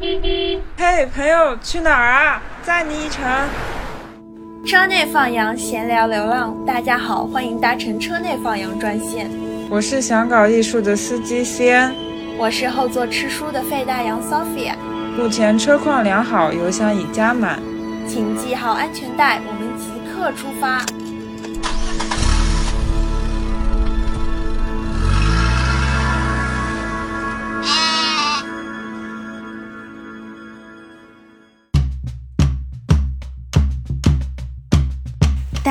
嘿，朋友，去哪儿啊？载你一程。车内放羊，闲聊流浪。大家好，欢迎搭乘车内放羊专线。我是想搞艺术的司机先，我是后座吃书的费大洋 Sophia。目前车况良好，油箱已加满，请系好安全带，我们即刻出发。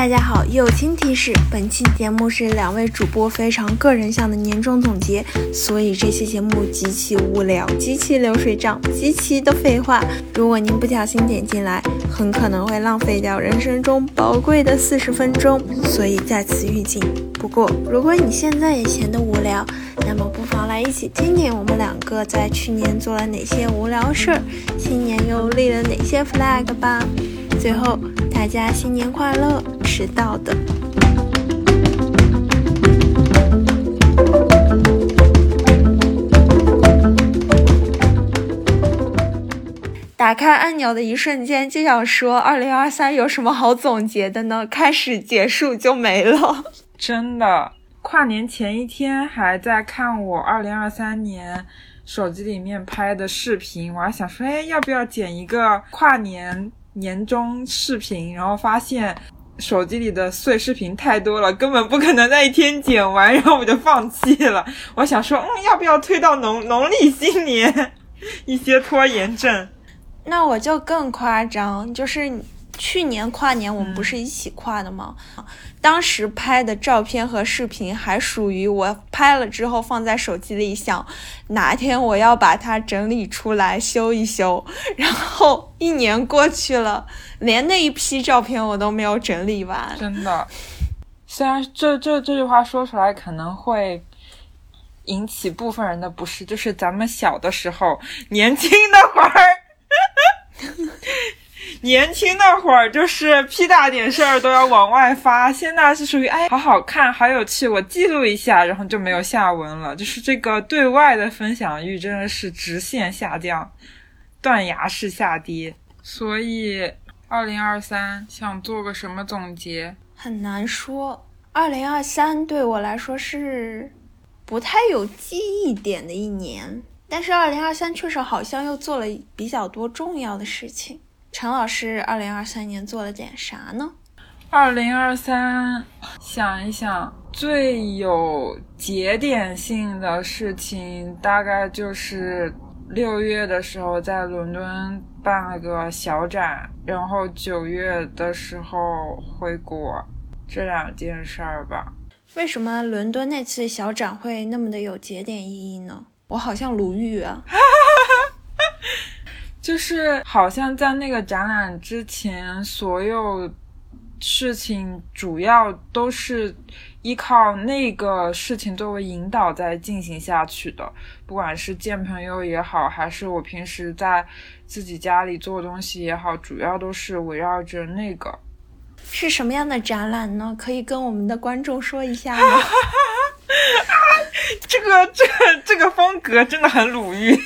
大家好，友情提示：本期节目是两位主播非常个人向的年终总结，所以这期节目极其无聊、极其流水账、极其的废话。如果您不小心点进来，很可能会浪费掉人生中宝贵的四十分钟，所以在此预警。不过，如果你现在也闲得无聊，那么不妨来一起听听我们两个在去年做了哪些无聊事儿，新年又立了哪些 flag 吧。最后，大家新年快乐！迟到的。打开按钮的一瞬间，就想说：二零二三有什么好总结的呢？开始结束就没了。真的，跨年前一天还在看我二零二三年手机里面拍的视频，我还想说，哎，要不要剪一个跨年年终视频？然后发现。手机里的碎视频太多了，根本不可能在一天剪完，然后我就放弃了。我想说，嗯，要不要推到农农历新年？一些拖延症。那我就更夸张，就是。去年跨年我们不是一起跨的吗？当时拍的照片和视频还属于我拍了之后放在手机里，想哪天我要把它整理出来修一修。然后一年过去了，连那一批照片我都没有整理完。真的，虽然这这这句话说出来可能会引起部分人的不适，就是咱们小的时候年轻那会儿。年轻那会儿就是屁大点事儿都要往外发，现在是属于哎，好好看，好有趣，我记录一下，然后就没有下文了。就是这个对外的分享欲真的是直线下降，断崖式下跌。所以，二零二三想做个什么总结？很难说。二零二三对我来说是不太有记忆点的一年，但是二零二三确实好像又做了比较多重要的事情。陈老师，二零二三年做了点啥呢？二零二三，想一想，最有节点性的事情，大概就是六月的时候在伦敦办了个小展，然后九月的时候回国，这两件事儿吧。为什么伦敦那次小展会那么的有节点意义呢？我好像鲁豫啊。就是好像在那个展览之前，所有事情主要都是依靠那个事情作为引导在进行下去的。不管是见朋友也好，还是我平时在自己家里做东西也好，主要都是围绕着那个。是什么样的展览呢？可以跟我们的观众说一下吗？啊这个这个这个风格真的很鲁豫。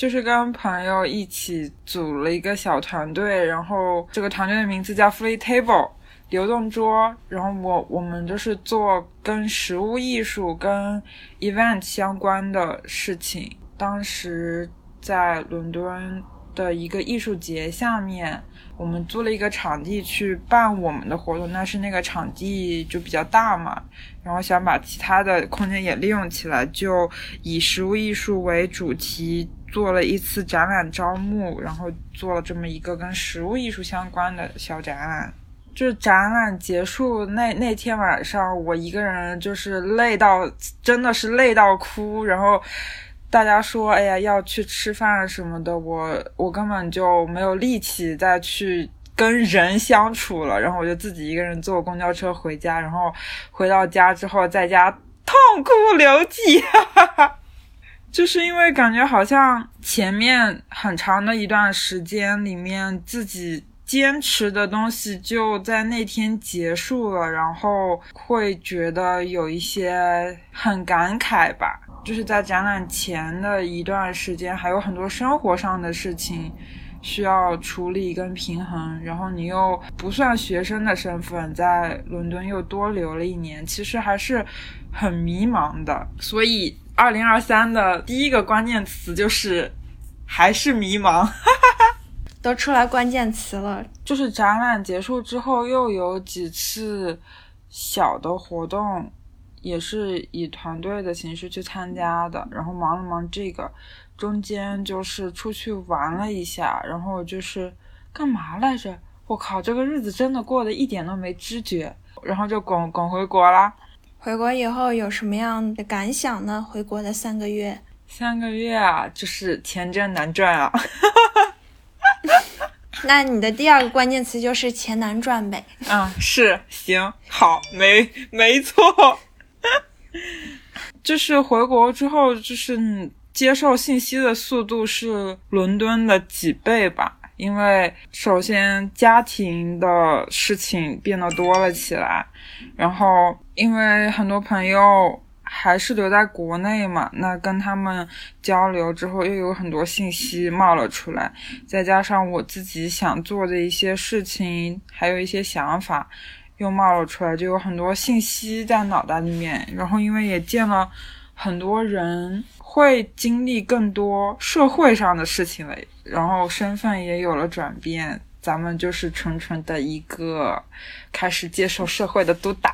就是跟朋友一起组了一个小团队，然后这个团队的名字叫 Free Table 流动桌，然后我我们就是做跟食物艺术、跟 event 相关的事情。当时在伦敦的一个艺术节下面，我们租了一个场地去办我们的活动，但是那个场地就比较大嘛，然后想把其他的空间也利用起来，就以食物艺术为主题。做了一次展览招募，然后做了这么一个跟实物艺术相关的小展览。就是展览结束那那天晚上，我一个人就是累到真的是累到哭。然后大家说：“哎呀，要去吃饭什么的。”我我根本就没有力气再去跟人相处了。然后我就自己一个人坐公交车回家。然后回到家之后，在家痛哭流涕。哈哈哈就是因为感觉好像前面很长的一段时间里面，自己坚持的东西就在那天结束了，然后会觉得有一些很感慨吧。就是在展览前的一段时间，还有很多生活上的事情需要处理跟平衡，然后你又不算学生的身份，在伦敦又多留了一年，其实还是很迷茫的。所以，二零二三的第一个关键词就是还是迷茫。都出来关键词了，就是展览结束之后又有几次小的活动。也是以团队的形式去参加的，然后忙了忙这个，中间就是出去玩了一下，然后就是干嘛来着？我靠，这个日子真的过得一点都没知觉，然后就滚滚回国啦。回国以后有什么样的感想呢？回国的三个月，三个月啊，就是钱真难赚啊。那你的第二个关键词就是钱难赚呗？嗯，是，行，好，没没错。就是回国之后，就是接受信息的速度是伦敦的几倍吧。因为首先家庭的事情变得多了起来，然后因为很多朋友还是留在国内嘛，那跟他们交流之后，又有很多信息冒了出来，再加上我自己想做的一些事情，还有一些想法。又冒了出来，就有很多信息在脑袋里面，然后因为也见了很多人，会经历更多社会上的事情了，然后身份也有了转变，咱们就是纯纯的一个开始接受社会的督导，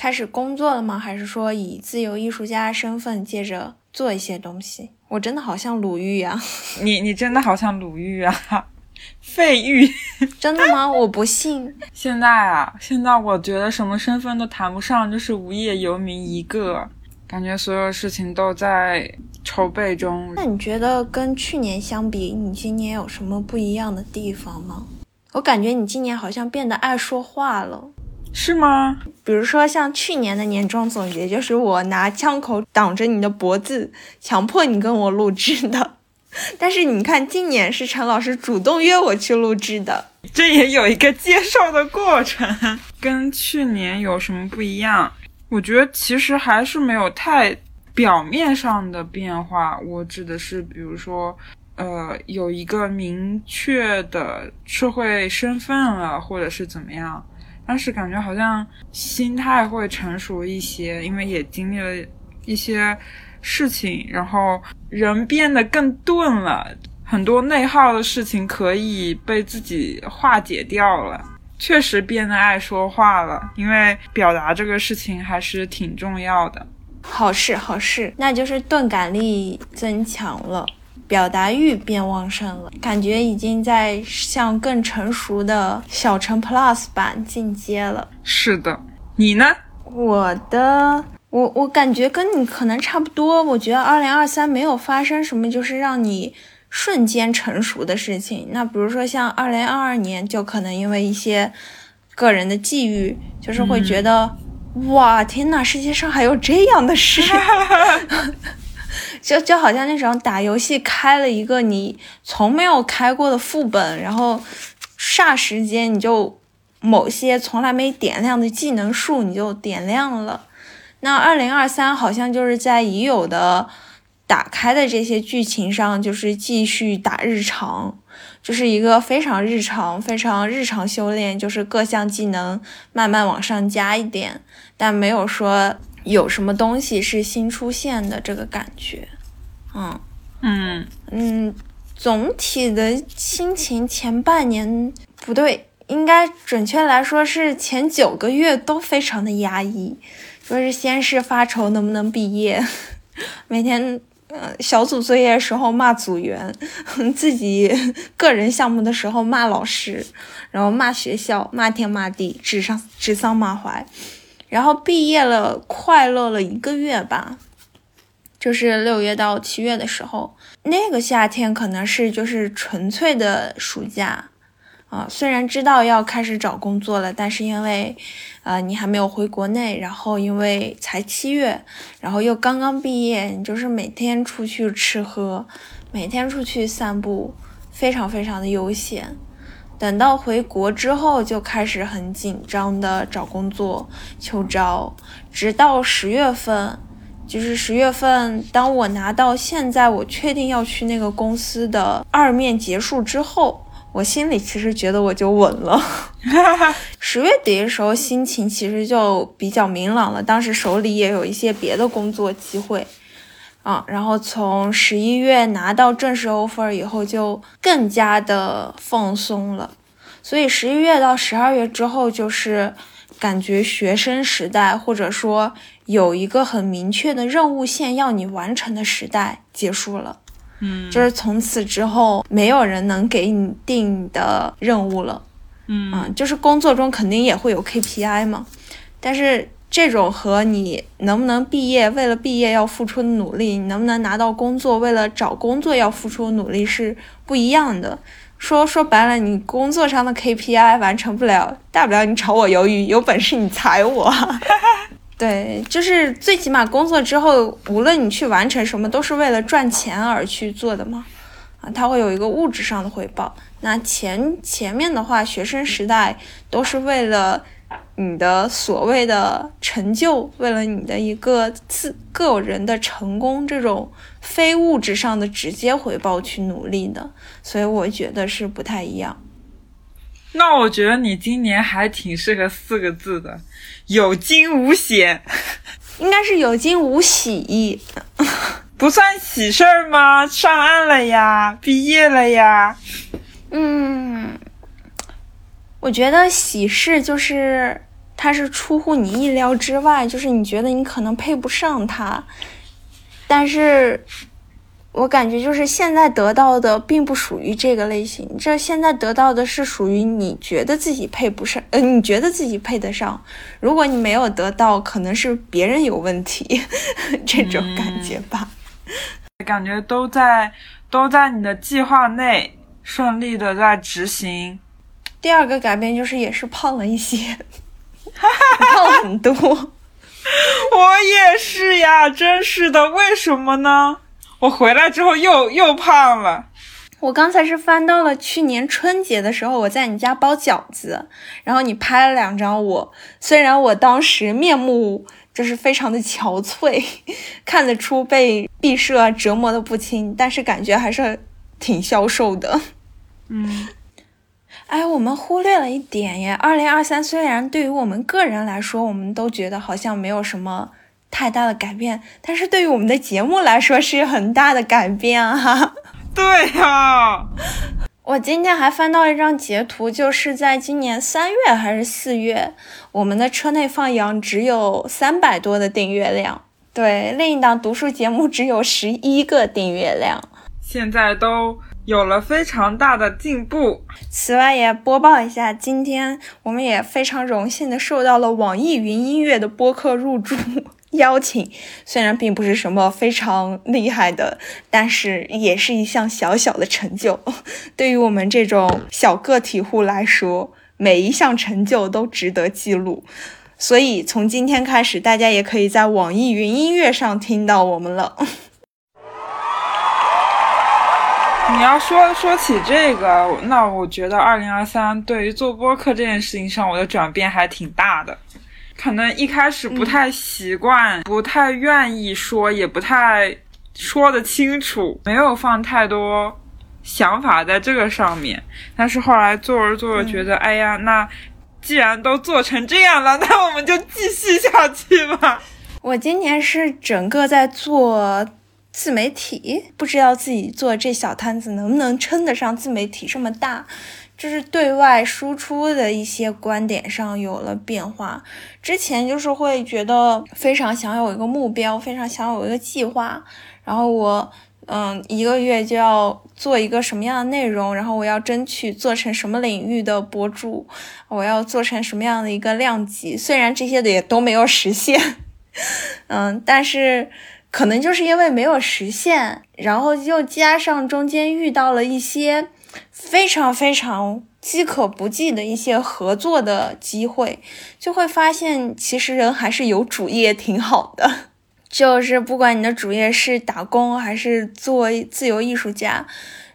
开始工作了吗？还是说以自由艺术家身份接着做一些东西？我真的好像鲁豫呀，你你真的好像鲁豫啊。费玉，真的吗？我不信。现在啊，现在我觉得什么身份都谈不上，就是无业游民一个。感觉所有事情都在筹备中。那你觉得跟去年相比，你今年有什么不一样的地方吗？我感觉你今年好像变得爱说话了，是吗？比如说像去年的年终总结，就是我拿枪口挡着你的脖子，强迫你跟我录制的。但是你看，今年是陈老师主动约我去录制的，这也有一个接受的过程。跟去年有什么不一样？我觉得其实还是没有太表面上的变化。我指的是，比如说，呃，有一个明确的社会身份了，或者是怎么样。但是感觉好像心态会成熟一些，因为也经历了一些。事情，然后人变得更钝了，很多内耗的事情可以被自己化解掉了，确实变得爱说话了，因为表达这个事情还是挺重要的。好事，好事，那就是钝感力增强了，表达欲变旺盛了，感觉已经在向更成熟的小城 Plus 版进阶了。是的，你呢？我的。我我感觉跟你可能差不多，我觉得二零二三没有发生什么就是让你瞬间成熟的事情。那比如说像二零二二年，就可能因为一些个人的际遇，就是会觉得哇天呐，世界上还有这样的事，就就好像那种打游戏开了一个你从没有开过的副本，然后霎时间你就某些从来没点亮的技能树你就点亮了。那二零二三好像就是在已有的打开的这些剧情上，就是继续打日常，就是一个非常日常、非常日常修炼，就是各项技能慢慢往上加一点，但没有说有什么东西是新出现的这个感觉。嗯嗯嗯，总体的心情前半年不对，应该准确来说是前九个月都非常的压抑。说是先是发愁能不能毕业，每天呃小组作业的时候骂组员，自己个人项目的时候骂老师，然后骂学校，骂天骂地，指上指桑骂槐，然后毕业了，快乐了一个月吧，就是六月到七月的时候，那个夏天可能是就是纯粹的暑假。啊，虽然知道要开始找工作了，但是因为，呃，你还没有回国内，然后因为才七月，然后又刚刚毕业，你就是每天出去吃喝，每天出去散步，非常非常的悠闲。等到回国之后，就开始很紧张的找工作、求招，直到十月份，就是十月份，当我拿到现在我确定要去那个公司的二面结束之后，我心里其实觉得我就稳了。十月底的时候，心情其实就比较明朗了，当时手里也有一些别的工作机会。啊，然后从十一月拿到正式 offer 以后，就更加的放松了。所以十一月到十二月之后，就是感觉学生时代，或者说有一个很明确的任务线要你完成的时代结束了。嗯，就是从此之后，没有人能给你定的任务了。嗯，就是工作中肯定也会有 KPI 嘛，但是。这种和你能不能毕业，为了毕业要付出的努力，你能不能拿到工作，为了找工作要付出的努力是不一样的。说说白了，你工作上的 KPI 完成不了，大不了你炒我鱿鱼，有本事你裁我。对，就是最起码工作之后，无论你去完成什么，都是为了赚钱而去做的嘛。啊，它会有一个物质上的回报。那前前面的话，学生时代都是为了。你的所谓的成就，为了你的一个自个人的成功，这种非物质上的直接回报去努力的，所以我觉得是不太一样。那我觉得你今年还挺适合四个字的，有惊无险。应该是有惊无喜，不算喜事儿吗？上岸了呀，毕业了呀。嗯。我觉得喜事就是它是出乎你意料之外，就是你觉得你可能配不上他，但是我感觉就是现在得到的并不属于这个类型，这现在得到的是属于你觉得自己配不上，呃，你觉得自己配得上，如果你没有得到，可能是别人有问题，这种感觉吧。感觉都在都在你的计划内，顺利的在执行。第二个改变就是也是胖了一些，胖了很多。我也是呀，真是的，为什么呢？我回来之后又又胖了。我刚才是翻到了去年春节的时候，我在你家包饺子，然后你拍了两张我。虽然我当时面目就是非常的憔悴，看得出被毕设折磨的不轻，但是感觉还是挺消瘦的。嗯。哎，我们忽略了一点耶。二零二三虽然对于我们个人来说，我们都觉得好像没有什么太大的改变，但是对于我们的节目来说是很大的改变哈。对呀，我今天还翻到一张截图，就是在今年三月还是四月，我们的车内放羊只有三百多的订阅量，对，另一档读书节目只有十一个订阅量，现在都。有了非常大的进步。此外，也播报一下，今天我们也非常荣幸的受到了网易云音乐的播客入驻 邀请。虽然并不是什么非常厉害的，但是也是一项小小的成就。对于我们这种小个体户来说，每一项成就都值得记录。所以，从今天开始，大家也可以在网易云音乐上听到我们了。你要说说起这个，那我觉得二零二三对于做播客这件事情上，我的转变还挺大的。可能一开始不太习惯，不太愿意说，也不太说得清楚，没有放太多想法在这个上面。但是后来做着做着，觉得，哎呀，那既然都做成这样了，那我们就继续下去吧。我今年是整个在做。自媒体不知道自己做这小摊子能不能称得上自媒体这么大，就是对外输出的一些观点上有了变化。之前就是会觉得非常想有一个目标，非常想有一个计划，然后我嗯一个月就要做一个什么样的内容，然后我要争取做成什么领域的博主，我要做成什么样的一个量级。虽然这些的也都没有实现，嗯，但是。可能就是因为没有实现，然后又加上中间遇到了一些非常非常饥渴不济的一些合作的机会，就会发现其实人还是有主业挺好的。就是不管你的主业是打工还是做自由艺术家，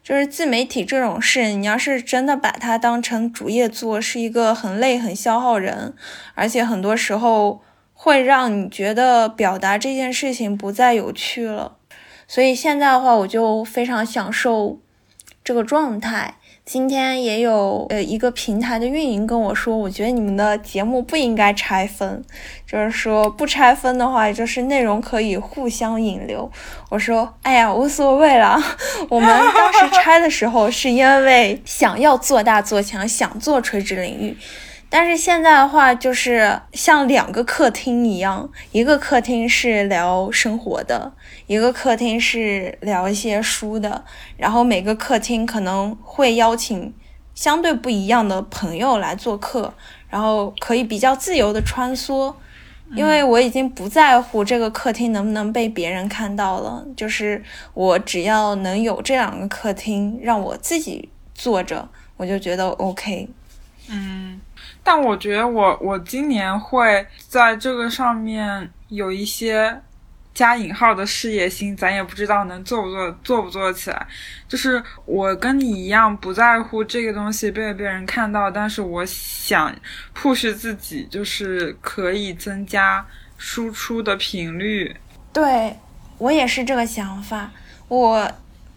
就是自媒体这种事，你要是真的把它当成主业做，是一个很累、很消耗人，而且很多时候。会让你觉得表达这件事情不再有趣了。所以现在的话，我就非常享受这个状态。今天也有呃一个平台的运营跟我说，我觉得你们的节目不应该拆分，就是说不拆分的话，就是内容可以互相引流。我说，哎呀，无所谓了。我们当时 拆的时候是因为想要做大做强，想做垂直领域。但是现在的话，就是像两个客厅一样，一个客厅是聊生活的，一个客厅是聊一些书的。然后每个客厅可能会邀请相对不一样的朋友来做客，然后可以比较自由的穿梭。因为我已经不在乎这个客厅能不能被别人看到了，就是我只要能有这两个客厅让我自己坐着，我就觉得 OK。嗯。但我觉得我我今年会在这个上面有一些加引号的事业心，咱也不知道能做不做做不做起来。就是我跟你一样不在乎这个东西被别人看到，但是我想 push 自己，就是可以增加输出的频率。对我也是这个想法。我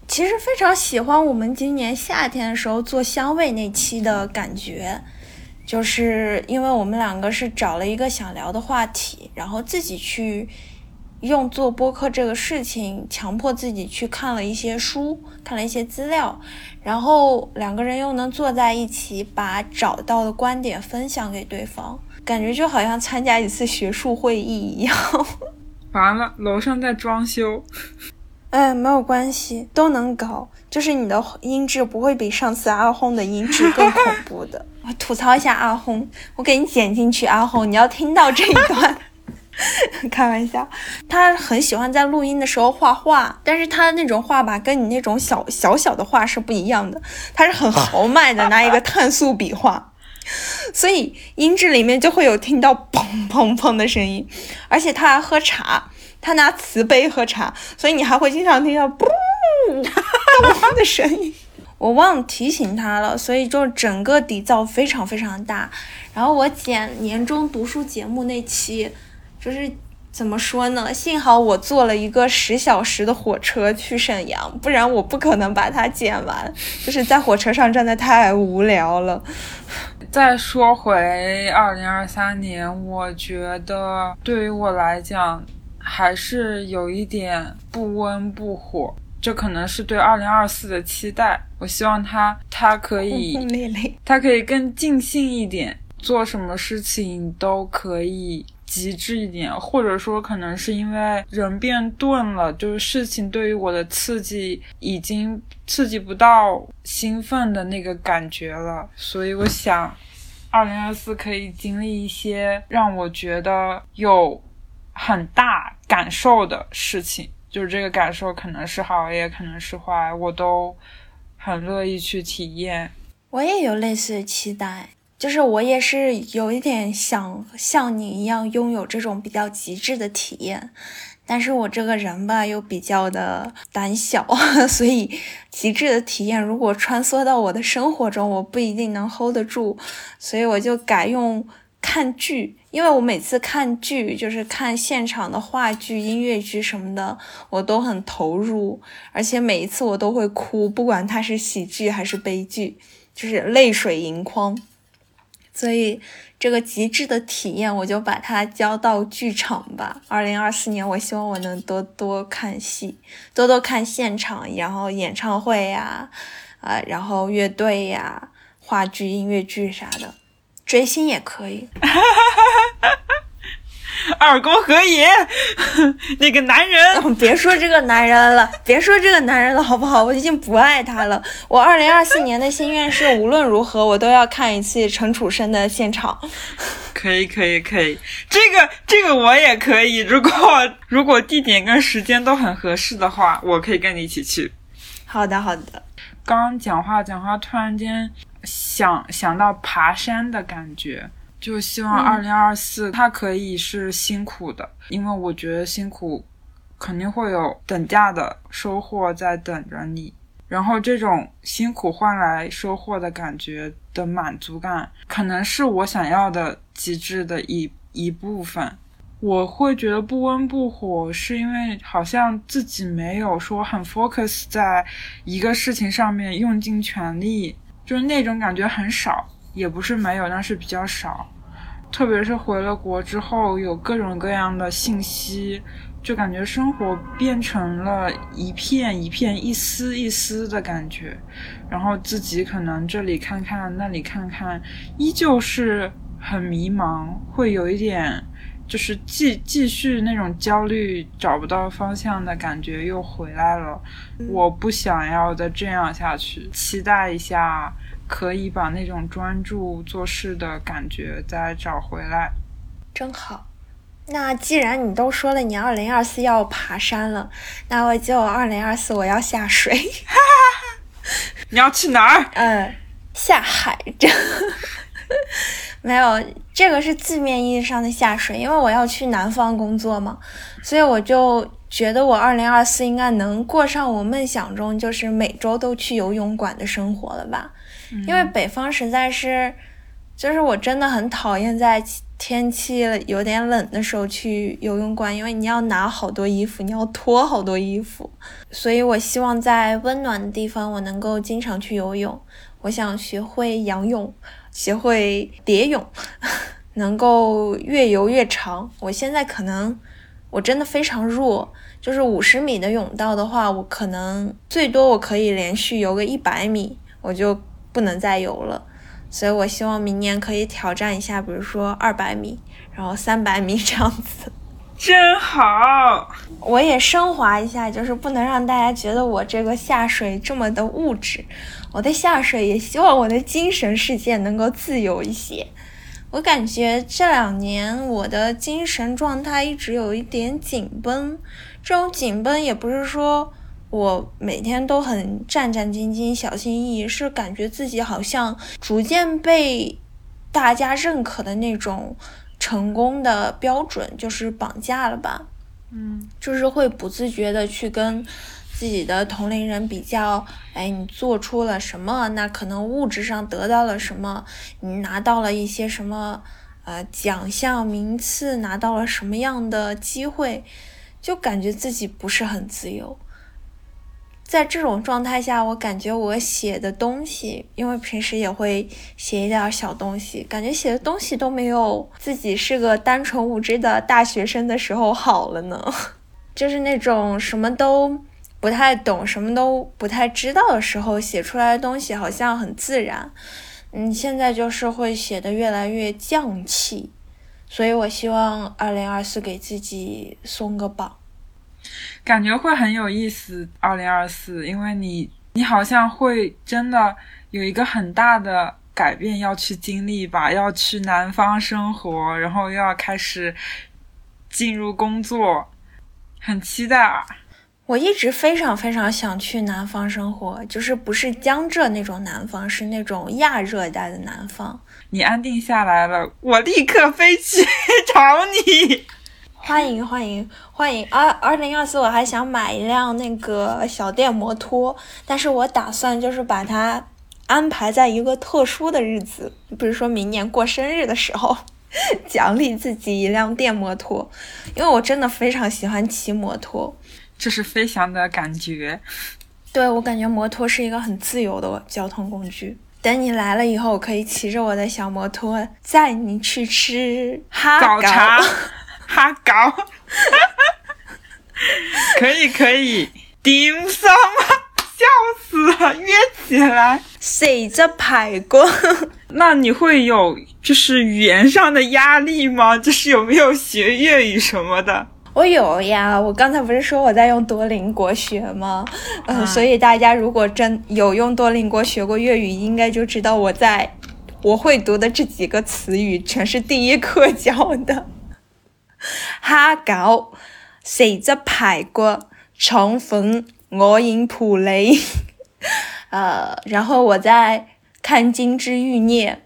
其实非常喜欢我们今年夏天的时候做香味那期的感觉。就是因为我们两个是找了一个想聊的话题，然后自己去用做播客这个事情，强迫自己去看了一些书，看了一些资料，然后两个人又能坐在一起，把找到的观点分享给对方，感觉就好像参加一次学术会议一样。完了，楼上在装修。哎，没有关系，都能搞。就是你的音质不会比上次阿轰的音质更恐怖的。吐槽一下阿红，我给你剪进去，阿红，你要听到这一段。开玩笑，他很喜欢在录音的时候画画，但是他那种画吧，跟你那种小小小的画是不一样的。他是很豪迈的拿一个碳素笔画，所以音质里面就会有听到砰砰砰的声音，而且他还喝茶。他拿瓷杯喝茶，所以你还会经常听到 “嘣”的声音。我忘提醒他了，所以就整个底噪非常非常大。然后我剪年终读书节目那期，就是怎么说呢？幸好我坐了一个十小时的火车去沈阳，不然我不可能把它剪完。就是在火车上真的太无聊了。再说回二零二三年，我觉得对于我来讲。还是有一点不温不火，这可能是对二零二四的期待。我希望他他可以，他可以更尽兴一点，做什么事情都可以极致一点，或者说可能是因为人变钝了，就是事情对于我的刺激已经刺激不到兴奋的那个感觉了，所以我想，二零二四可以经历一些让我觉得有很大。感受的事情，就是这个感受可能是好，也可能是坏，我都很乐意去体验。我也有类似的期待，就是我也是有一点想像你一样拥有这种比较极致的体验，但是我这个人吧又比较的胆小，所以极致的体验如果穿梭到我的生活中，我不一定能 hold 得住，所以我就改用。看剧，因为我每次看剧就是看现场的话剧、音乐剧什么的，我都很投入，而且每一次我都会哭，不管它是喜剧还是悲剧，就是泪水盈眶。所以这个极致的体验，我就把它交到剧场吧。二零二四年，我希望我能多多看戏，多多看现场，然后演唱会呀，啊，然后乐队呀，话剧、音乐剧啥的。追星也可以，二宫和也，那个男人，别说这个男人了，别说这个男人了，好不好？我已经不爱他了。我二零二四年的心愿是，无论如何我都要看一次陈楚生的现场。可以，可以，可以，这个，这个我也可以。如果如果地点跟时间都很合适的话，我可以跟你一起去。好的，好的。刚讲话讲话，突然间。想想到爬山的感觉，就希望二零二四它可以是辛苦的，因为我觉得辛苦肯定会有等价的收获在等着你。然后这种辛苦换来收获的感觉的满足感，可能是我想要的极致的一一部分。我会觉得不温不火，是因为好像自己没有说很 focus 在一个事情上面，用尽全力，就是那种感觉很少，也不是没有，但是比较少。特别是回了国之后，有各种各样的信息，就感觉生活变成了一片一片、一丝一丝的感觉，然后自己可能这里看看，那里看看，依旧是很迷茫，会有一点。就是继继续那种焦虑找不到方向的感觉又回来了，我不想要再这样下去，期待一下可以把那种专注做事的感觉再找回来，真好。那既然你都说了你二零二四要爬山了，那我就二零二四我要下水。你要去哪儿？嗯，下海。这。没有，这个是字面意义上的下水，因为我要去南方工作嘛，所以我就觉得我二零二四应该能过上我梦想中就是每周都去游泳馆的生活了吧？因为北方实在是，就是我真的很讨厌在天气有点冷的时候去游泳馆，因为你要拿好多衣服，你要脱好多衣服，所以我希望在温暖的地方我能够经常去游泳，我想学会仰泳。学会蝶泳，能够越游越长。我现在可能我真的非常弱，就是五十米的泳道的话，我可能最多我可以连续游个一百米，我就不能再游了。所以我希望明年可以挑战一下，比如说二百米，然后三百米这样子。真好，我也升华一下，就是不能让大家觉得我这个下水这么的物质。我的下水也希望我的精神世界能够自由一些。我感觉这两年我的精神状态一直有一点紧绷，这种紧绷也不是说我每天都很战战兢兢、小心翼翼，是感觉自己好像逐渐被大家认可的那种成功的标准就是绑架了吧？嗯，就是会不自觉的去跟。自己的同龄人比较，哎，你做出了什么？那可能物质上得到了什么？你拿到了一些什么？呃，奖项、名次，拿到了什么样的机会？就感觉自己不是很自由。在这种状态下，我感觉我写的东西，因为平时也会写一点小东西，感觉写的东西都没有自己是个单纯无知的大学生的时候好了呢。就是那种什么都。不太懂，什么都不太知道的时候，写出来的东西好像很自然。嗯，现在就是会写的越来越匠气，所以我希望二零二四给自己松个绑，感觉会很有意思。二零二四，因为你你好像会真的有一个很大的改变要去经历吧，要去南方生活，然后又要开始进入工作，很期待啊。我一直非常非常想去南方生活，就是不是江浙那种南方，是那种亚热带的南方。你安定下来了，我立刻飞去 找你。欢迎欢迎欢迎！二二零二四，我还想买一辆那个小电摩托，但是我打算就是把它安排在一个特殊的日子，比如说明年过生日的时候，奖励自己一辆电摩托，因为我真的非常喜欢骑摩托。这是飞翔的感觉，对我感觉摩托是一个很自由的交通工具。等你来了以后，我可以骑着我的小摩托载你去吃哈早茶，哈糕，可以可以，顶上吗？笑死了，约起来，谁着排骨？那你会有就是语言上的压力吗？就是有没有学粤语什么的？我有呀，我刚才不是说我在用多邻国学吗？嗯，所以大家如果真有用多邻国学过粤语，应该就知道我在我会读的这几个词语全是第一课教的。哈狗，四只排骨，肠粉，我饮普雷。呃，然后我在看《金枝欲孽》。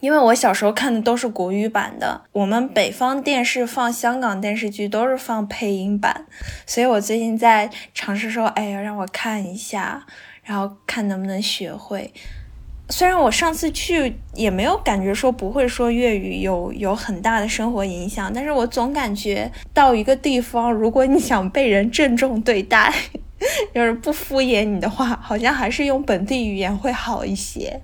因为我小时候看的都是国语版的，我们北方电视放香港电视剧都是放配音版，所以我最近在尝试说，哎呀，让我看一下，然后看能不能学会。虽然我上次去也没有感觉说不会说粤语有有很大的生活影响，但是我总感觉到一个地方，如果你想被人郑重对待，就是不敷衍你的话，好像还是用本地语言会好一些。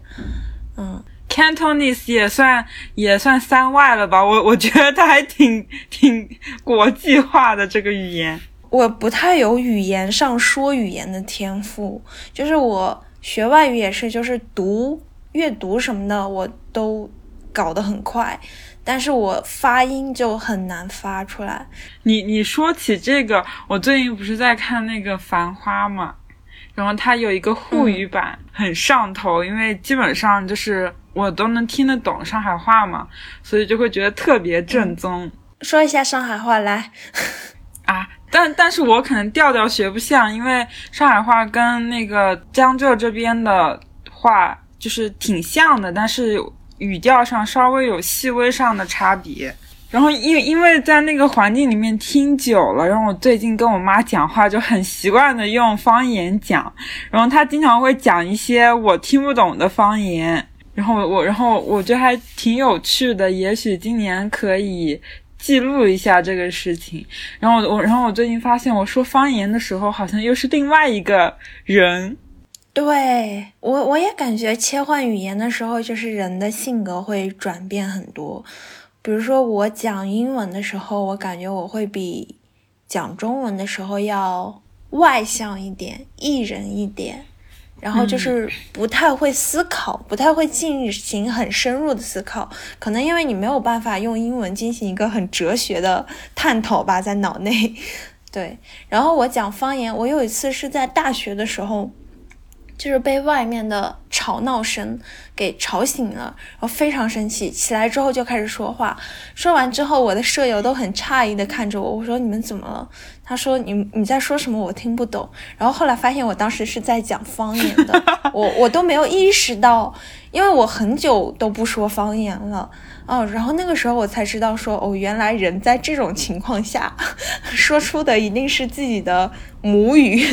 嗯，Cantonese 也算也算三外了吧？我 我觉得它还挺挺国际化的这个语言。我不太有语言上说语言的天赋，就是我。学外语也是，就是读、阅读什么的，我都搞得很快，但是我发音就很难发出来。你你说起这个，我最近不是在看那个《繁花》嘛，然后它有一个沪语版，很上头，因为基本上就是我都能听得懂上海话嘛，所以就会觉得特别正宗。说一下上海话来。啊。但但是我可能调调学不像，因为上海话跟那个江浙这边的话就是挺像的，但是语调上稍微有细微上的差别。然后因因为在那个环境里面听久了，然后我最近跟我妈讲话就很习惯的用方言讲，然后她经常会讲一些我听不懂的方言，然后我然后我觉得还挺有趣的，也许今年可以。记录一下这个事情，然后我，然后我最近发现，我说方言的时候，好像又是另外一个人。对我，我也感觉切换语言的时候，就是人的性格会转变很多。比如说，我讲英文的时候，我感觉我会比讲中文的时候要外向一点，艺人一点。然后就是不太会思考，不太会进行很深入的思考，可能因为你没有办法用英文进行一个很哲学的探讨吧，在脑内。对，然后我讲方言，我有一次是在大学的时候。就是被外面的吵闹声给吵醒了，然后非常生气，起来之后就开始说话。说完之后，我的舍友都很诧异的看着我，我说你们怎么了？他说你你在说什么？我听不懂。然后后来发现我当时是在讲方言的，我我都没有意识到，因为我很久都不说方言了。哦，然后那个时候我才知道说，哦，原来人在这种情况下 说出的一定是自己的母语。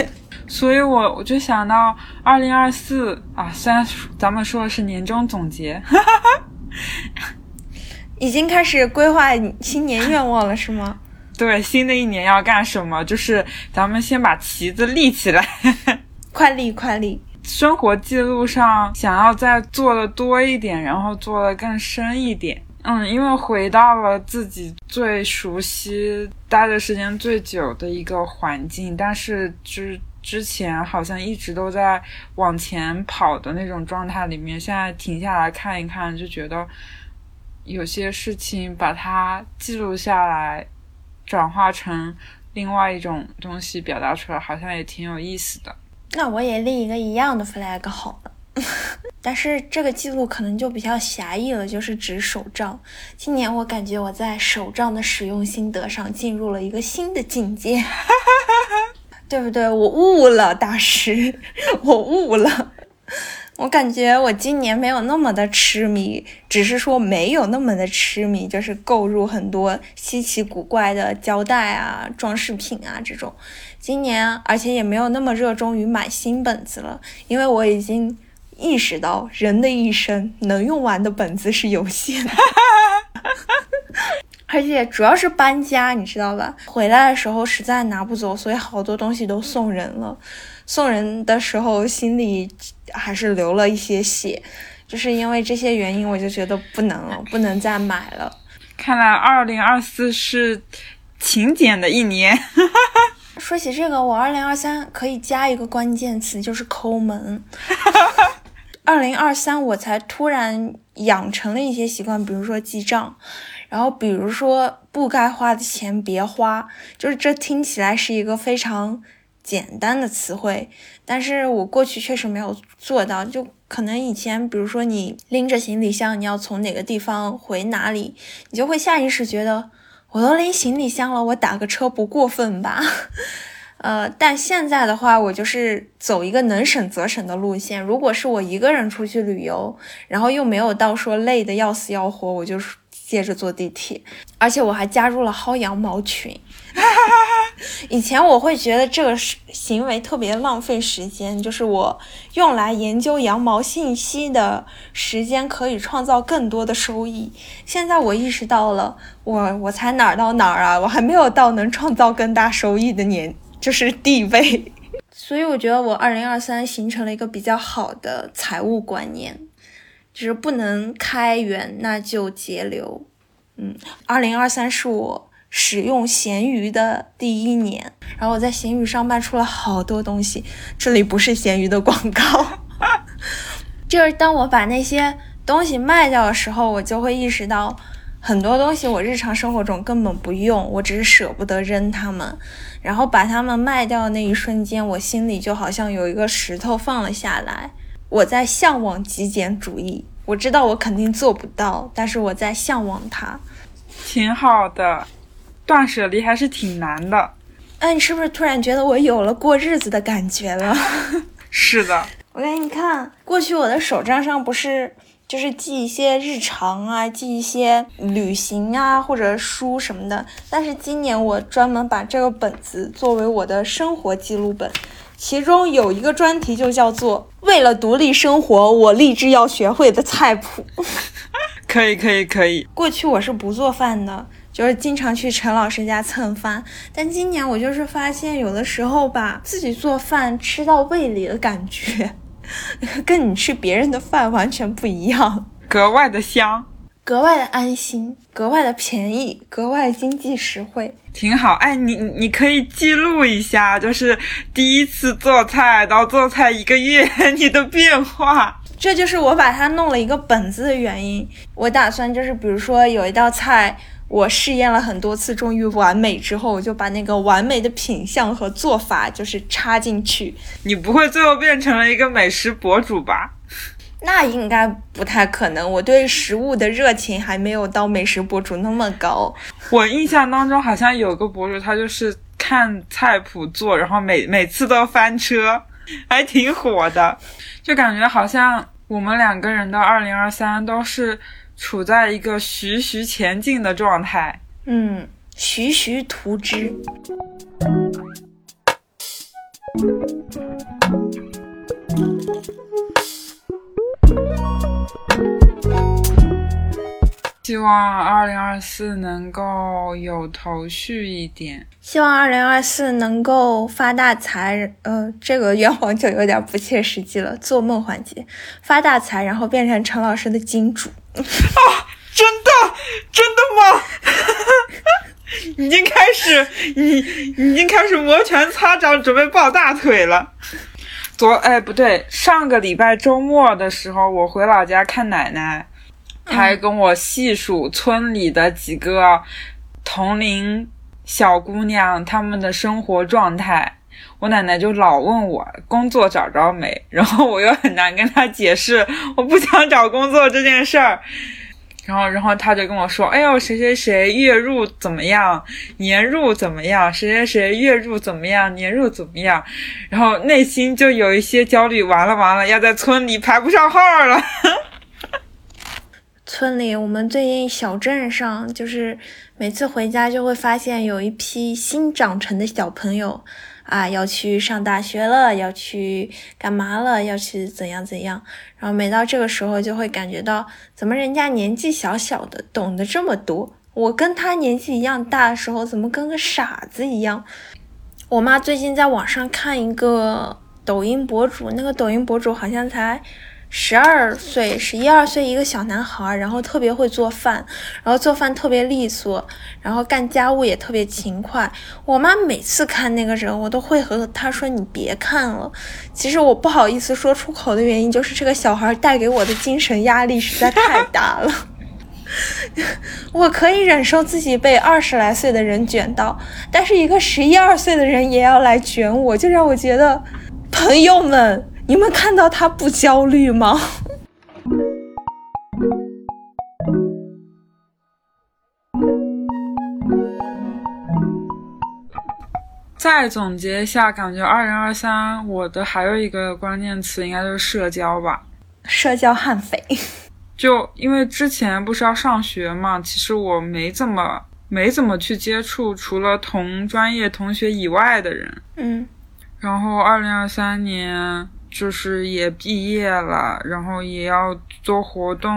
所以，我我就想到二零二四啊，虽然咱们说的是年终总结，已经开始规划新年愿望了，是吗？对，新的一年要干什么？就是咱们先把旗子立起来，快立快立。生活记录上想要再做的多一点，然后做的更深一点。嗯，因为回到了自己最熟悉、待的时间最久的一个环境，但是就是。之前好像一直都在往前跑的那种状态里面，现在停下来看一看，就觉得有些事情把它记录下来，转化成另外一种东西表达出来，好像也挺有意思的。那我也立一个一样的 flag 好了，但是这个记录可能就比较狭义了，就是指手账。今年我感觉我在手账的使用心得上进入了一个新的境界。对不对？我悟了，大师，我悟了。我感觉我今年没有那么的痴迷，只是说没有那么的痴迷，就是购入很多稀奇古怪的胶带啊、装饰品啊这种。今年，而且也没有那么热衷于买新本子了，因为我已经意识到，人的一生能用完的本子是有限的。而且主要是搬家，你知道吧？回来的时候实在拿不走，所以好多东西都送人了。送人的时候心里还是流了一些血，就是因为这些原因，我就觉得不能了，不能再买了。看来二零二四是勤俭的一年。说起这个，我二零二三可以加一个关键词，就是抠门。二零二三我才突然养成了一些习惯，比如说记账。然后，比如说不该花的钱别花，就是这听起来是一个非常简单的词汇，但是我过去确实没有做到。就可能以前，比如说你拎着行李箱，你要从哪个地方回哪里，你就会下意识觉得，我都拎行李箱了，我打个车不过分吧？呃，但现在的话，我就是走一个能省则省的路线。如果是我一个人出去旅游，然后又没有到说累的要死要活，我就。接着坐地铁，而且我还加入了薅羊毛群，哈哈哈哈以前我会觉得这个行为特别浪费时间，就是我用来研究羊毛信息的时间可以创造更多的收益。现在我意识到了，我我才哪儿到哪儿啊？我还没有到能创造更大收益的年，就是地位。所以我觉得我二零二三形成了一个比较好的财务观念，就是不能开源那就节流。嗯，二零二三是我。使用闲鱼的第一年，然后我在闲鱼上卖出了好多东西。这里不是闲鱼的广告，就是当我把那些东西卖掉的时候，我就会意识到很多东西我日常生活中根本不用，我只是舍不得扔它们。然后把它们卖掉的那一瞬间，我心里就好像有一个石头放了下来。我在向往极简主义，我知道我肯定做不到，但是我在向往它，挺好的。断舍离还是挺难的，哎，你是不是突然觉得我有了过日子的感觉了？是的，我给你看，过去我的手账上不是就是记一些日常啊，记一些旅行啊或者书什么的，但是今年我专门把这个本子作为我的生活记录本，其中有一个专题就叫做“为了独立生活，我立志要学会的菜谱”。可以，可以，可以。过去我是不做饭的。就是经常去陈老师家蹭饭，但今年我就是发现，有的时候吧，自己做饭吃到胃里的感觉，跟你吃别人的饭完全不一样，格外的香，格外的安心，格外的便宜，格外经济实惠，挺好。哎，你你可以记录一下，就是第一次做菜到做菜一个月 你的变化，这就是我把它弄了一个本子的原因。我打算就是，比如说有一道菜。我试验了很多次，终于完美之后，我就把那个完美的品相和做法就是插进去。你不会最后变成了一个美食博主吧？那应该不太可能。我对食物的热情还没有到美食博主那么高。我印象当中好像有个博主，他就是看菜谱做，然后每每次都翻车，还挺火的。就感觉好像我们两个人的二零二三都是。处在一个徐徐前进的状态，嗯，徐徐图之。希望二零二四能够有头绪一点。希望二零二四能够发大财。呃，这个愿望就有点不切实际了。做梦环节，发大财，然后变成陈老师的金主。啊，真的，真的吗？已经开始，你已经开始摩拳擦掌，准备抱大腿了。昨哎不对，上个礼拜周末的时候，我回老家看奶奶，她还跟我细数村里的几个同龄小姑娘她们的生活状态。我奶奶就老问我工作找着没，然后我又很难跟她解释我不想找工作这件事儿，然后，然后她就跟我说：“哎呦，谁谁谁月入怎么样，年入怎么样？谁谁谁月入怎么样，年入怎么样？”然后内心就有一些焦虑，完了完了，要在村里排不上号了。村里，我们最近小镇上，就是每次回家就会发现有一批新长成的小朋友。啊，要去上大学了，要去干嘛了？要去怎样怎样？然后每到这个时候，就会感觉到，怎么人家年纪小小的，懂得这么多？我跟他年纪一样大的时候，怎么跟个傻子一样？我妈最近在网上看一个抖音博主，那个抖音博主好像才。十二岁，十一二岁一个小男孩，然后特别会做饭，然后做饭特别利索，然后干家务也特别勤快。我妈每次看那个人，我都会和她说：“你别看了。”其实我不好意思说出口的原因，就是这个小孩带给我的精神压力实在太大了。我可以忍受自己被二十来岁的人卷到，但是一个十一二岁的人也要来卷我，就让我觉得，朋友们。你们看到他不焦虑吗？再总结一下，感觉二零二三我的还有一个关键词应该就是社交吧。社交悍匪。就因为之前不是要上学嘛，其实我没怎么没怎么去接触除了同专业同学以外的人。嗯，然后二零二三年就是也毕业了，然后也要做活动，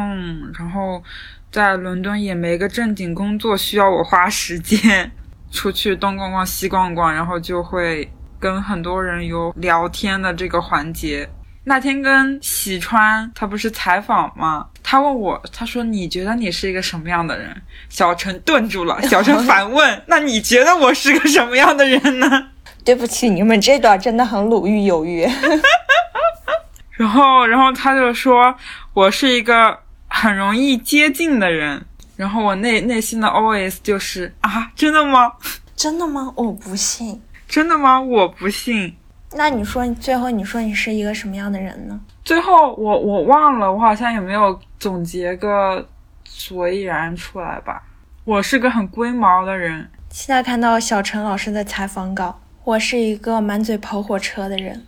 然后在伦敦也没个正经工作需要我花时间出去东逛逛西逛逛，然后就会跟很多人有聊天的这个环节。那天跟喜川他不是采访吗？他问我，他说你觉得你是一个什么样的人？小陈顿住了，小陈反问，那你觉得我是个什么样的人呢？对不起，你们这段真的很鲁豫有约。然后，然后他就说我是一个很容易接近的人。然后我内内心的 OS 就是啊，真的吗？真的吗？我不信。真的吗？我不信。那你说，最后你说你是一个什么样的人呢？最后我我忘了，我好像也没有总结个所以然出来吧。我是个很龟毛的人。现在看到小陈老师的采访稿。我是一个满嘴跑火车的人。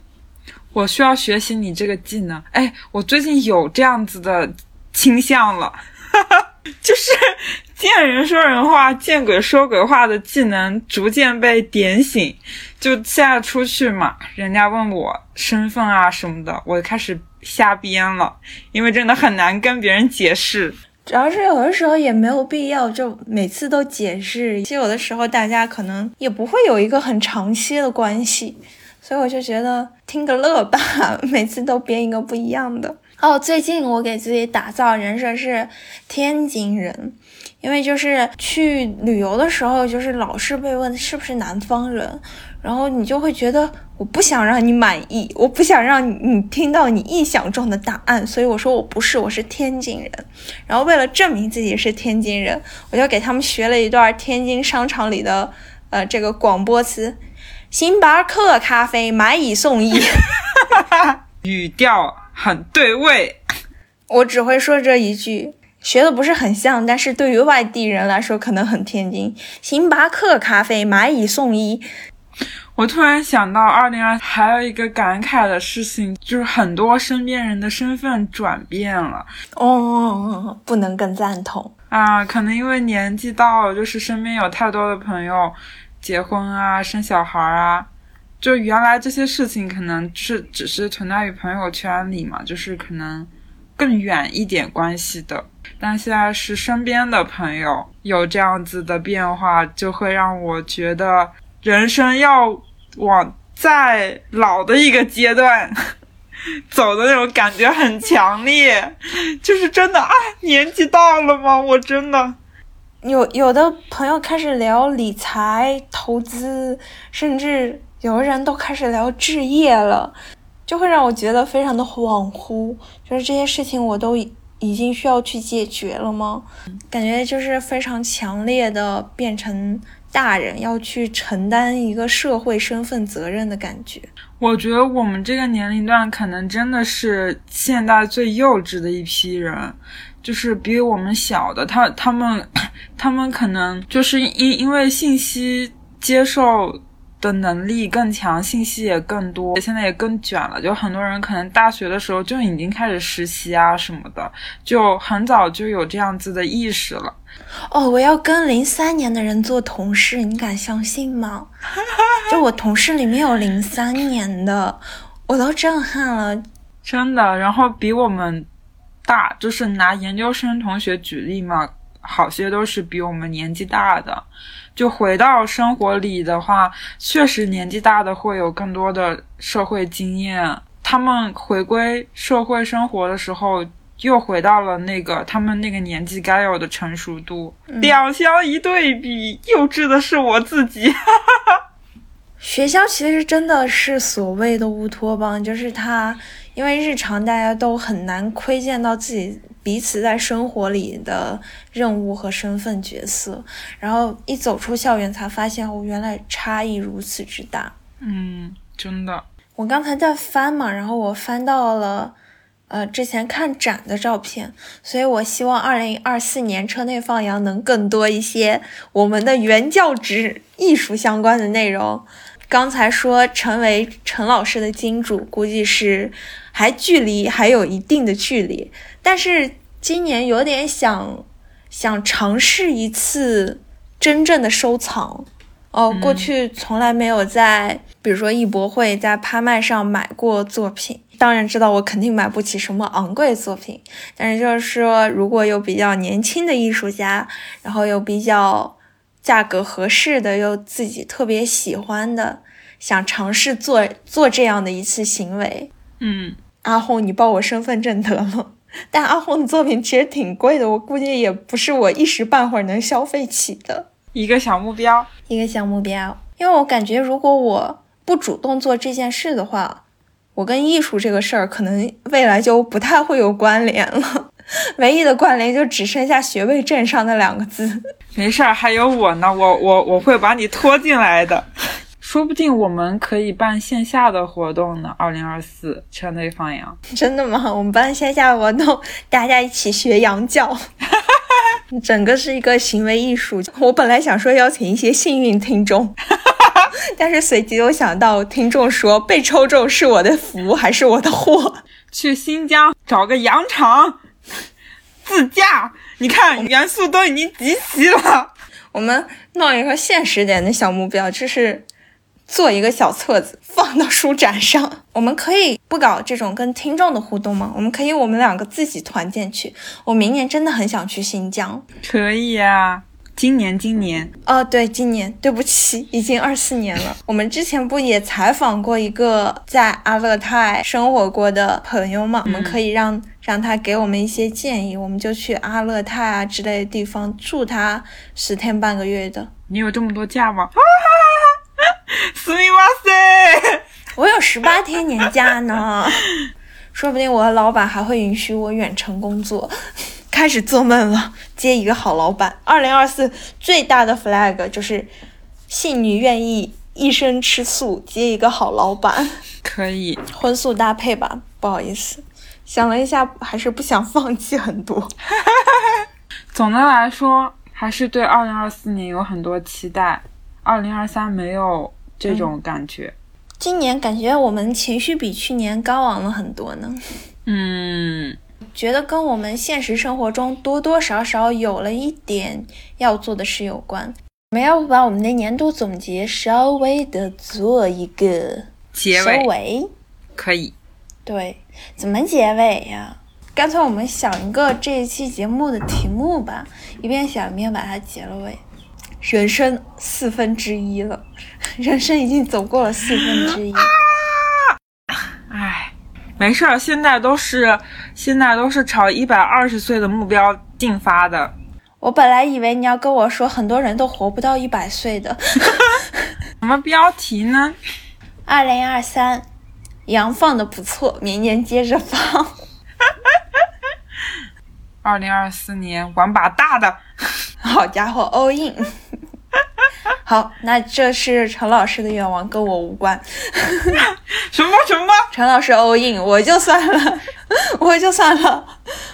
我需要学习你这个技能。哎，我最近有这样子的倾向了，就是见人说人话，见鬼说鬼话的技能逐渐被点醒。就现在出去嘛，人家问我身份啊什么的，我就开始瞎编了，因为真的很难跟别人解释。主要是有的时候也没有必要，就每次都解释。其实有的时候大家可能也不会有一个很长期的关系，所以我就觉得听个乐吧，每次都编一个不一样的。哦，最近我给自己打造人设是天津人，因为就是去旅游的时候，就是老是被问是不是南方人。然后你就会觉得我不想让你满意，我不想让你听到你臆想中的答案，所以我说我不是，我是天津人。然后为了证明自己是天津人，我就给他们学了一段天津商场里的呃这个广播词：星巴克咖啡买一送一，语调很对味。我只会说这一句，学的不是很像，但是对于外地人来说可能很天津。星巴克咖啡买一送一。我突然想到，二零二还有一个感慨的事情，就是很多身边人的身份转变了。哦，不能更赞同啊！可能因为年纪到了，就是身边有太多的朋友结婚啊、生小孩啊，就原来这些事情可能是只是存在于朋友圈里嘛，就是可能更远一点关系的。但现在是身边的朋友有这样子的变化，就会让我觉得。人生要往再老的一个阶段 走的那种感觉很强烈，就是真的啊，年纪到了吗？我真的有有的朋友开始聊理财、投资，甚至有的人都开始聊置业了，就会让我觉得非常的恍惚。就是这些事情我都已经需要去解决了吗？感觉就是非常强烈的变成。大人要去承担一个社会身份责任的感觉，我觉得我们这个年龄段可能真的是现代最幼稚的一批人，就是比我们小的，他他们 他们可能就是因因为信息接受。的能力更强，信息也更多，现在也更卷了。就很多人可能大学的时候就已经开始实习啊什么的，就很早就有这样子的意识了。哦，我要跟零三年的人做同事，你敢相信吗？就我同事里面有零三年的，我都震撼了，真的。然后比我们大，就是拿研究生同学举例嘛，好些都是比我们年纪大的。就回到生活里的话，确实年纪大的会有更多的社会经验。他们回归社会生活的时候，又回到了那个他们那个年纪该有的成熟度。两相一对比，幼稚的是我自己。学校其实真的是所谓的乌托邦，就是他，因为日常大家都很难窥见到自己。彼此在生活里的任务和身份角色，然后一走出校园才发现，哦，原来差异如此之大。嗯，真的。我刚才在翻嘛，然后我翻到了，呃，之前看展的照片，所以我希望二零二四年车内放羊能更多一些我们的原教旨艺术相关的内容。刚才说成为陈老师的金主，估计是还距离还有一定的距离。但是今年有点想想尝试一次真正的收藏。哦，过去从来没有在，比如说艺博会，在拍卖上买过作品。当然知道我肯定买不起什么昂贵作品，但是就是说，如果有比较年轻的艺术家，然后又比较价格合适的，又自己特别喜欢的，想尝试做做这样的一次行为，嗯，阿红，你报我身份证得了。但阿红的作品其实挺贵的，我估计也不是我一时半会儿能消费起的。一个小目标，一个小目标，因为我感觉如果我不主动做这件事的话，我跟艺术这个事儿可能未来就不太会有关联了，唯一的关联就只剩下学位证上那两个字。没事儿，还有我呢，我我我会把你拖进来的，说不定我们可以办线下的活动呢。二零二四车内放羊，真的吗？我们办线下活动，大家一起学羊叫。整个是一个行为艺术。我本来想说邀请一些幸运听众，但是随即又想到听众说被抽中是我的福还是我的祸？去新疆找个羊场自驾，你看元素都已经集齐了。我们弄一个现实点的小目标，就是。做一个小册子放到书展上，我们可以不搞这种跟听众的互动吗？我们可以我们两个自己团建去。我明年真的很想去新疆，可以呀。今年，今年哦，对，今年，对不起，已经二四年了。我们之前不也采访过一个在阿勒泰生活过的朋友吗？我们可以让让他给我们一些建议，我们就去阿勒泰啊之类的地方住他十天半个月的。你有这么多假吗？斯密马塞，我有十八天年假呢，说不定我的老板还会允许我远程工作。开始做梦了，接一个好老板。二零二四最大的 flag 就是信女愿意一生吃素，接一个好老板。可以，荤素搭配吧。不好意思，想了一下，还是不想放弃很多。总的来说，还是对二零二四年有很多期待。二零二三没有这种感觉，今年感觉我们情绪比去年高昂了很多呢。嗯，觉得跟我们现实生活中多多少少有了一点要做的事有关。我们要不把我们的年度总结稍微的做一个结尾？可以。对，怎么结尾呀？干脆我们想一个这一期节目的题目吧，一边想一边把它结了尾。人生四分之一了，人生已经走过了四分之一。唉，没事儿，现在都是现在都是朝一百二十岁的目标进发的。我本来以为你要跟我说很多人都活不到一百岁的。什么标题呢？二零二三，羊放的不错，明年接着放。二零二四年玩把大的。好家伙，all in！好，那这是陈老师的愿望，跟我无关。什么什么？陈老师 all in，我就算了，我就算了，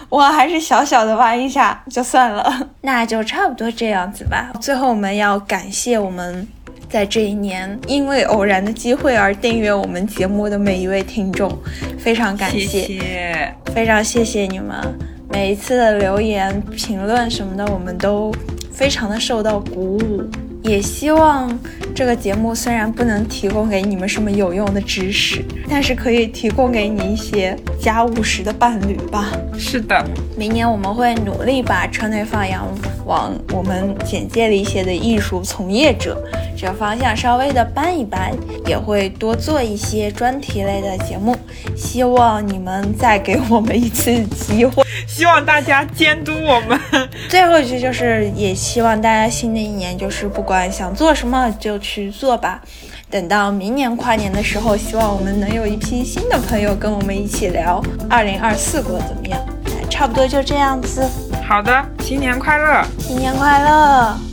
我还是小小的玩一下就算了。那就差不多这样子吧。最后，我们要感谢我们在这一年因为偶然的机会而订阅我们节目的每一位听众，非常感谢，非常谢谢你们。每一次的留言、评论什么的，我们都非常的受到鼓舞。也希望这个节目虽然不能提供给你们什么有用的知识，但是可以提供给你一些家务时的伴侣吧。是的，明年我们会努力把车内放羊往我们简介里写的艺术从业者这个方向稍微的搬一搬，也会多做一些专题类的节目。希望你们再给我们一次机会，希望大家监督我们。最后一句就是，也希望大家新的一年就是不管。想做什么就去做吧。等到明年跨年的时候，希望我们能有一批新的朋友跟我们一起聊二零二四过得怎么样。差不多就这样子。好的，新年快乐！新年快乐！